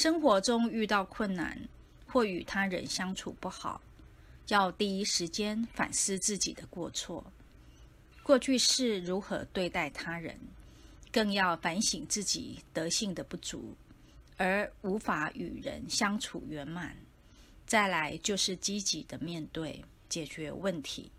生活中遇到困难或与他人相处不好要第一时间反思自己的过错。过去是如何对待他人更要反省自己德性的不足而无法与人相处圆满。再来就是积极的面对解决问题。